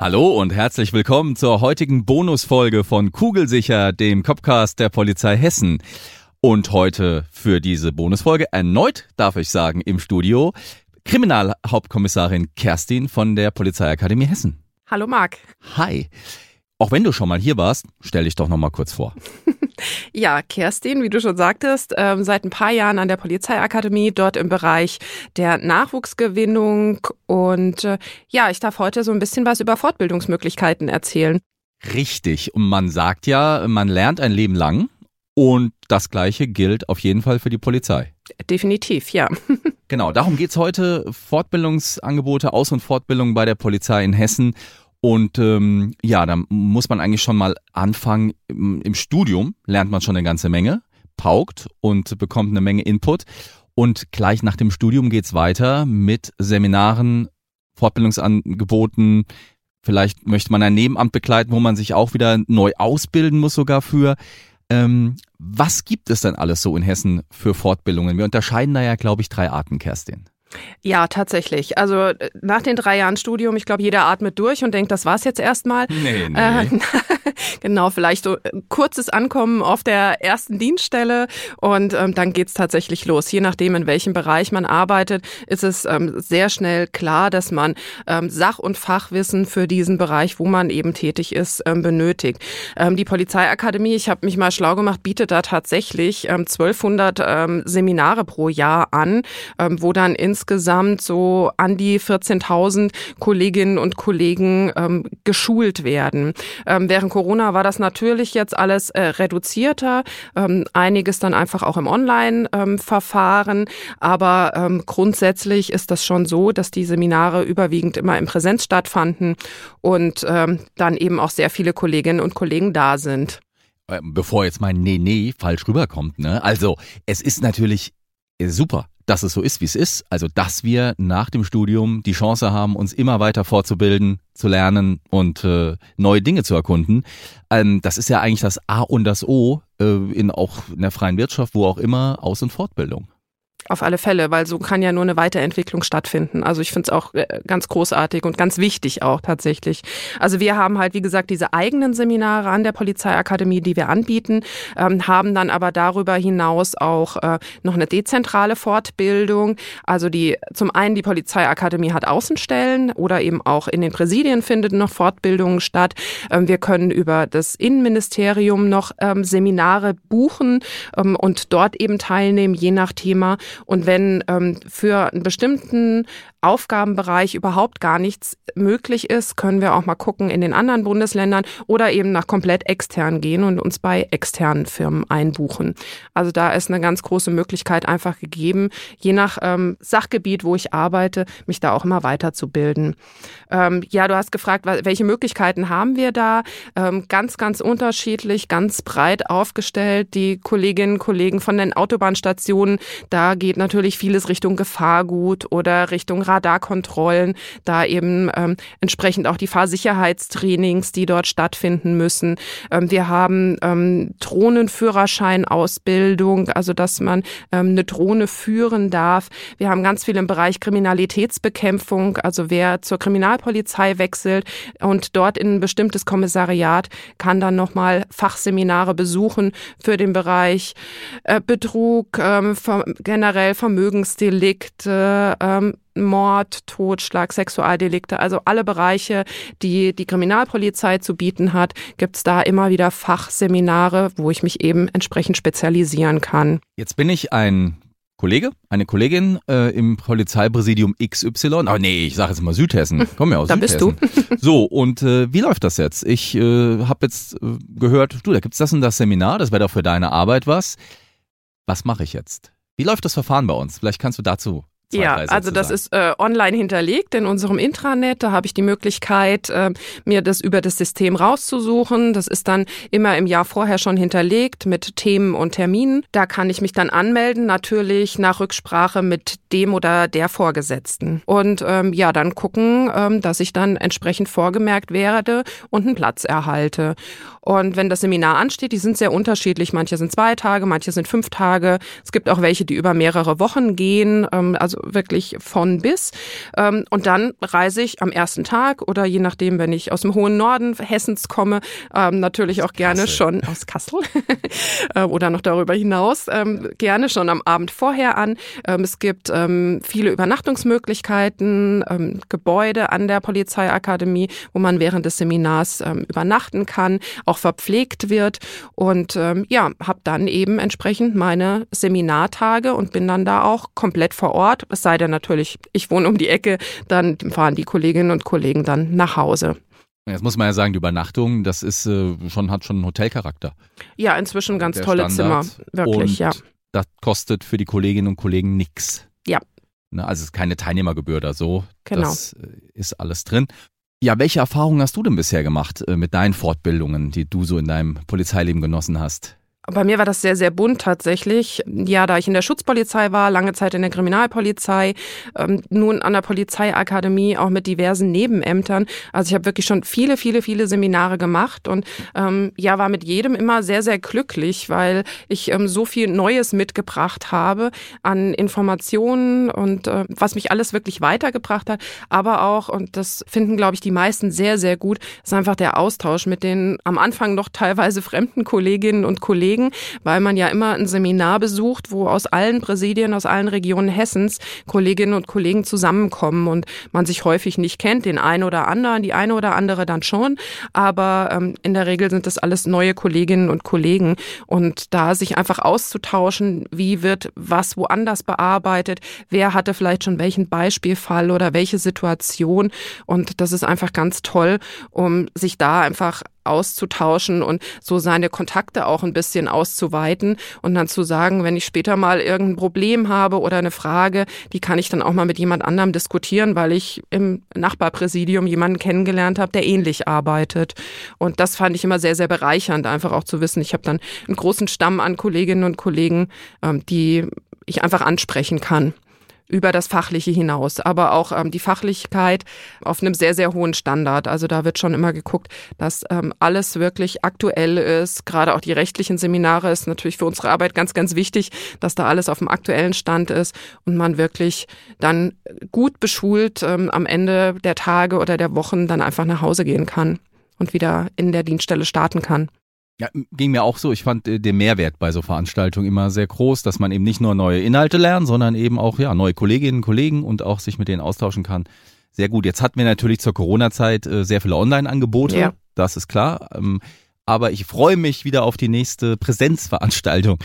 Hallo und herzlich willkommen zur heutigen Bonusfolge von Kugelsicher, dem Copcast der Polizei Hessen. Und heute für diese Bonusfolge erneut, darf ich sagen, im Studio Kriminalhauptkommissarin Kerstin von der Polizeiakademie Hessen. Hallo Marc. Hi. Auch wenn du schon mal hier warst, stell dich doch noch mal kurz vor. ja, Kerstin, wie du schon sagtest, ähm, seit ein paar Jahren an der Polizeiakademie, dort im Bereich der Nachwuchsgewinnung. Und äh, ja, ich darf heute so ein bisschen was über Fortbildungsmöglichkeiten erzählen. Richtig. Und man sagt ja, man lernt ein Leben lang. Und das Gleiche gilt auf jeden Fall für die Polizei. Definitiv, ja. genau, darum geht's heute. Fortbildungsangebote, Aus- und Fortbildung bei der Polizei in Hessen. Und ähm, ja, da muss man eigentlich schon mal anfangen. Im, Studium lernt man schon eine ganze Menge, paukt und bekommt eine Menge Input. Und gleich nach dem Studium geht's weiter mit Seminaren, Fortbildungsangeboten. Vielleicht möchte man ein Nebenamt begleiten, wo man sich auch wieder neu ausbilden muss sogar für. Ähm, was gibt es denn alles so in Hessen für Fortbildungen? Wir unterscheiden da ja, glaube ich, drei Arten, Kerstin. Ja, tatsächlich. Also äh, nach den drei Jahren Studium, ich glaube, jeder atmet durch und denkt, das war's jetzt erstmal. Nee, nee. Äh, genau, vielleicht so ein kurzes Ankommen auf der ersten Dienststelle und ähm, dann geht's tatsächlich los. Je nachdem, in welchem Bereich man arbeitet, ist es ähm, sehr schnell klar, dass man ähm, Sach- und Fachwissen für diesen Bereich, wo man eben tätig ist, ähm, benötigt. Ähm, die Polizeiakademie, ich habe mich mal schlau gemacht, bietet da tatsächlich ähm, 1200 ähm, Seminare pro Jahr an, wo dann ins insgesamt so an die 14.000 Kolleginnen und Kollegen ähm, geschult werden. Ähm, während Corona war das natürlich jetzt alles äh, reduzierter, ähm, einiges dann einfach auch im Online-Verfahren, ähm, aber ähm, grundsätzlich ist das schon so, dass die Seminare überwiegend immer in Präsenz stattfanden und ähm, dann eben auch sehr viele Kolleginnen und Kollegen da sind äh, bevor jetzt mein Nee, nee falsch rüberkommt. Ne? Also es ist natürlich äh, super, dass es so ist, wie es ist. Also, dass wir nach dem Studium die Chance haben, uns immer weiter fortzubilden, zu lernen und äh, neue Dinge zu erkunden. Ähm, das ist ja eigentlich das A und das O äh, in auch in der freien Wirtschaft, wo auch immer, Aus- und Fortbildung. Auf alle Fälle, weil so kann ja nur eine Weiterentwicklung stattfinden. Also ich finde es auch äh, ganz großartig und ganz wichtig auch tatsächlich. Also wir haben halt, wie gesagt, diese eigenen Seminare an der Polizeiakademie, die wir anbieten, ähm, haben dann aber darüber hinaus auch äh, noch eine dezentrale Fortbildung. Also die zum einen die Polizeiakademie hat Außenstellen oder eben auch in den Präsidien findet noch Fortbildungen statt. Ähm, wir können über das Innenministerium noch ähm, Seminare buchen ähm, und dort eben teilnehmen, je nach Thema. Und wenn ähm, für einen bestimmten Aufgabenbereich überhaupt gar nichts möglich ist, können wir auch mal gucken in den anderen Bundesländern oder eben nach komplett extern gehen und uns bei externen Firmen einbuchen. Also da ist eine ganz große Möglichkeit einfach gegeben, je nach ähm, Sachgebiet, wo ich arbeite, mich da auch immer weiterzubilden. Ähm, ja, du hast gefragt, welche Möglichkeiten haben wir da? Ähm, ganz, ganz unterschiedlich, ganz breit aufgestellt. Die Kolleginnen und Kollegen von den Autobahnstationen, da geht natürlich vieles Richtung Gefahrgut oder Richtung Radarkontrollen, da eben ähm, entsprechend auch die Fahrsicherheitstrainings, die dort stattfinden müssen. Ähm, wir haben ähm, Drohnenführerscheinausbildung, also dass man ähm, eine Drohne führen darf. Wir haben ganz viel im Bereich Kriminalitätsbekämpfung, also wer zur Kriminalpolizei wechselt und dort in ein bestimmtes Kommissariat kann dann nochmal Fachseminare besuchen für den Bereich äh, Betrug, ähm, generell Vermögensdelikte, ähm, Mord, Totschlag, Sexualdelikte, also alle Bereiche, die die Kriminalpolizei zu bieten hat, gibt es da immer wieder Fachseminare, wo ich mich eben entsprechend spezialisieren kann. Jetzt bin ich ein Kollege, eine Kollegin äh, im Polizeipräsidium XY. Aber nee, ich sage jetzt mal Südhessen. Komm ja aus da Südhessen. bist du. so, und äh, wie läuft das jetzt? Ich äh, habe jetzt äh, gehört, du, da gibt's das und das Seminar, das wäre doch für deine Arbeit was. Was mache ich jetzt? Wie läuft das Verfahren bei uns? Vielleicht kannst du dazu Zwei, ja, also das ist äh, online hinterlegt in unserem Intranet. Da habe ich die Möglichkeit, äh, mir das über das System rauszusuchen. Das ist dann immer im Jahr vorher schon hinterlegt mit Themen und Terminen. Da kann ich mich dann anmelden, natürlich nach Rücksprache mit dem oder der Vorgesetzten. Und ähm, ja, dann gucken, ähm, dass ich dann entsprechend vorgemerkt werde und einen Platz erhalte. Und wenn das Seminar ansteht, die sind sehr unterschiedlich. Manche sind zwei Tage, manche sind fünf Tage. Es gibt auch welche, die über mehrere Wochen gehen. Ähm, also wirklich von bis. Ähm, und dann reise ich am ersten Tag oder je nachdem, wenn ich aus dem hohen Norden Hessens komme, ähm, natürlich auch gerne Kassel. schon aus Kassel äh, oder noch darüber hinaus, ähm, gerne schon am Abend vorher an. Es gibt viele Übernachtungsmöglichkeiten, Gebäude an der Polizeiakademie, wo man während des Seminars übernachten kann, auch verpflegt wird und ja, habe dann eben entsprechend meine Seminartage und bin dann da auch komplett vor Ort es sei denn natürlich, ich wohne um die Ecke, dann fahren die Kolleginnen und Kollegen dann nach Hause. Jetzt muss man ja sagen, die Übernachtung, das ist äh, schon, hat schon einen Hotelcharakter. Ja, inzwischen ganz Der tolle Standard. Zimmer. Wirklich, und ja. Das kostet für die Kolleginnen und Kollegen nichts. Ja. Ne, also es ist keine Teilnehmergebühr oder so. Genau. Das äh, ist alles drin. Ja, welche Erfahrungen hast du denn bisher gemacht äh, mit deinen Fortbildungen, die du so in deinem Polizeileben genossen hast? Bei mir war das sehr, sehr bunt tatsächlich. Ja, da ich in der Schutzpolizei war, lange Zeit in der Kriminalpolizei, ähm, nun an der Polizeiakademie auch mit diversen Nebenämtern. Also ich habe wirklich schon viele, viele, viele Seminare gemacht und ähm, ja, war mit jedem immer sehr, sehr glücklich, weil ich ähm, so viel Neues mitgebracht habe an Informationen und äh, was mich alles wirklich weitergebracht hat. Aber auch, und das finden, glaube ich, die meisten sehr, sehr gut, ist einfach der Austausch mit den am Anfang noch teilweise fremden Kolleginnen und Kollegen Kollegen, weil man ja immer ein Seminar besucht, wo aus allen Präsidien, aus allen Regionen Hessens Kolleginnen und Kollegen zusammenkommen und man sich häufig nicht kennt, den einen oder anderen, die eine oder andere dann schon, aber ähm, in der Regel sind das alles neue Kolleginnen und Kollegen. Und da sich einfach auszutauschen, wie wird was woanders bearbeitet, wer hatte vielleicht schon welchen Beispielfall oder welche Situation. Und das ist einfach ganz toll, um sich da einfach auszutauschen und so seine Kontakte auch ein bisschen auszuweiten und dann zu sagen, wenn ich später mal irgendein Problem habe oder eine Frage, die kann ich dann auch mal mit jemand anderem diskutieren, weil ich im Nachbarpräsidium jemanden kennengelernt habe, der ähnlich arbeitet. Und das fand ich immer sehr, sehr bereichernd, einfach auch zu wissen, ich habe dann einen großen Stamm an Kolleginnen und Kollegen, ähm, die ich einfach ansprechen kann über das Fachliche hinaus, aber auch ähm, die Fachlichkeit auf einem sehr, sehr hohen Standard. Also da wird schon immer geguckt, dass ähm, alles wirklich aktuell ist. Gerade auch die rechtlichen Seminare ist natürlich für unsere Arbeit ganz, ganz wichtig, dass da alles auf dem aktuellen Stand ist und man wirklich dann gut beschult ähm, am Ende der Tage oder der Wochen dann einfach nach Hause gehen kann und wieder in der Dienststelle starten kann. Ja, ging mir auch so. Ich fand äh, den Mehrwert bei so Veranstaltungen immer sehr groß, dass man eben nicht nur neue Inhalte lernt, sondern eben auch ja neue Kolleginnen und Kollegen und auch sich mit denen austauschen kann. Sehr gut. Jetzt hatten wir natürlich zur Corona-Zeit äh, sehr viele Online-Angebote. Ja. Das ist klar. Ähm, aber ich freue mich wieder auf die nächste Präsenzveranstaltung.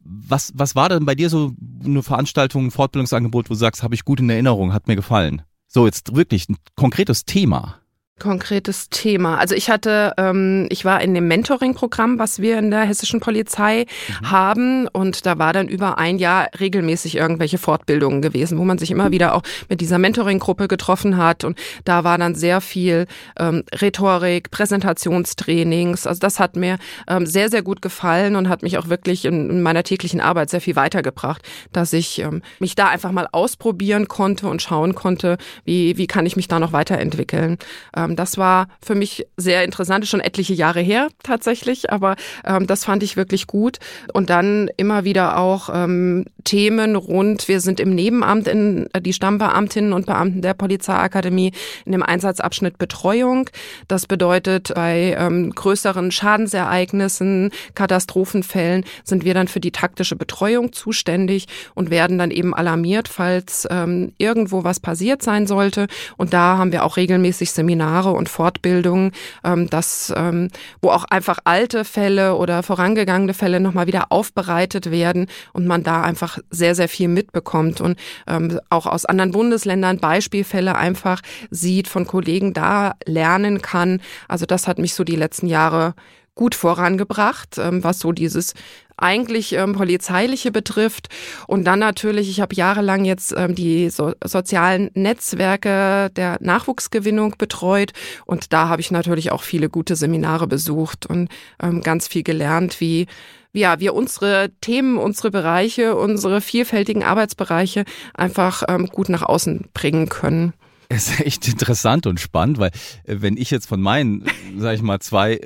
Was, was war denn bei dir so eine Veranstaltung, ein Fortbildungsangebot, wo du sagst, habe ich gut in Erinnerung, hat mir gefallen? So, jetzt wirklich ein konkretes Thema. Konkretes Thema. Also ich hatte, ähm, ich war in dem Mentoring-Programm, was wir in der hessischen Polizei mhm. haben und da war dann über ein Jahr regelmäßig irgendwelche Fortbildungen gewesen, wo man sich immer wieder auch mit dieser Mentoring-Gruppe getroffen hat und da war dann sehr viel ähm, Rhetorik, Präsentationstrainings. Also das hat mir ähm, sehr, sehr gut gefallen und hat mich auch wirklich in, in meiner täglichen Arbeit sehr viel weitergebracht, dass ich ähm, mich da einfach mal ausprobieren konnte und schauen konnte, wie, wie kann ich mich da noch weiterentwickeln. Ähm, ähm, das war für mich sehr interessant, schon etliche Jahre her tatsächlich, aber ähm, das fand ich wirklich gut. Und dann immer wieder auch ähm, Themen rund, wir sind im Nebenamt, in äh, die Stammbeamtinnen und Beamten der Polizeiakademie in dem Einsatzabschnitt Betreuung. Das bedeutet, bei ähm, größeren Schadensereignissen, Katastrophenfällen sind wir dann für die taktische Betreuung zuständig und werden dann eben alarmiert, falls ähm, irgendwo was passiert sein sollte. Und da haben wir auch regelmäßig Seminare Seminare und Fortbildungen, ähm, das, ähm, wo auch einfach alte Fälle oder vorangegangene Fälle nochmal wieder aufbereitet werden und man da einfach sehr, sehr viel mitbekommt und ähm, auch aus anderen Bundesländern Beispielfälle einfach sieht, von Kollegen da lernen kann. Also das hat mich so die letzten Jahre gut vorangebracht, ähm, was so dieses eigentlich ähm, polizeiliche betrifft. Und dann natürlich, ich habe jahrelang jetzt ähm, die so sozialen Netzwerke der Nachwuchsgewinnung betreut und da habe ich natürlich auch viele gute Seminare besucht und ähm, ganz viel gelernt, wie ja, wir unsere Themen, unsere Bereiche, unsere vielfältigen Arbeitsbereiche einfach ähm, gut nach außen bringen können. Ist echt interessant und spannend, weil äh, wenn ich jetzt von meinen, sag ich mal, zwei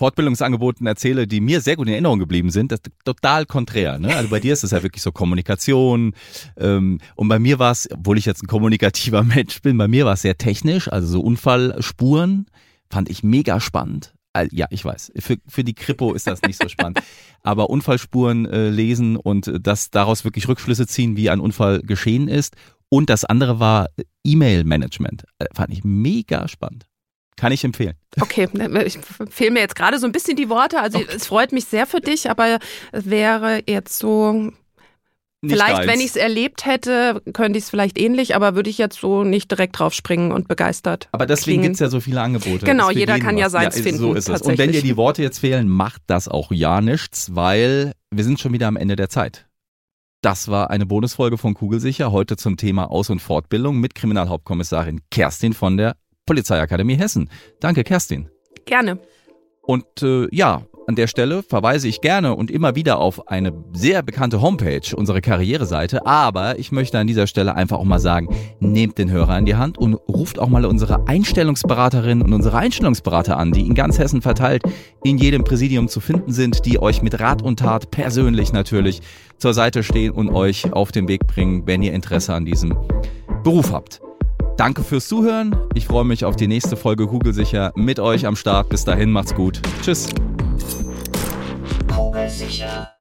Fortbildungsangeboten erzähle, die mir sehr gut in Erinnerung geblieben sind, das ist total konträr. Ne? Also bei dir ist es ja wirklich so Kommunikation ähm, und bei mir war es, obwohl ich jetzt ein kommunikativer Mensch bin, bei mir war es sehr technisch, also so Unfallspuren fand ich mega spannend. Ja, ich weiß. Für, für die Kripo ist das nicht so spannend. Aber Unfallspuren äh, lesen und äh, das daraus wirklich Rückschlüsse ziehen, wie ein Unfall geschehen ist. Und das andere war E-Mail-Management. Äh, fand ich mega spannend. Kann ich empfehlen. Okay, ich fehlen mir jetzt gerade so ein bisschen die Worte. Also okay. es freut mich sehr für dich, aber es wäre jetzt so. Nicht vielleicht, wenn ich es erlebt hätte, könnte ich es vielleicht ähnlich, aber würde ich jetzt so nicht direkt drauf springen und begeistert. Aber deswegen gibt es ja so viele Angebote. Genau, jeder kann ja seins ja, finden. So ist es. Und wenn dir die Worte jetzt fehlen, macht das auch ja nichts, weil wir sind schon wieder am Ende der Zeit. Das war eine Bonusfolge von Kugelsicher, heute zum Thema Aus- und Fortbildung mit Kriminalhauptkommissarin Kerstin von der Polizeiakademie Hessen. Danke, Kerstin. Gerne. Und äh, ja, an der Stelle verweise ich gerne und immer wieder auf eine sehr bekannte Homepage, unsere Karriereseite. Aber ich möchte an dieser Stelle einfach auch mal sagen, nehmt den Hörer in die Hand und ruft auch mal unsere Einstellungsberaterinnen und unsere Einstellungsberater an, die in ganz Hessen verteilt in jedem Präsidium zu finden sind, die euch mit Rat und Tat persönlich natürlich zur Seite stehen und euch auf den Weg bringen, wenn ihr Interesse an diesem Beruf habt. Danke fürs Zuhören. Ich freue mich auf die nächste Folge Kugelsicher mit euch am Start. Bis dahin, macht's gut. Tschüss. Kugelsicher.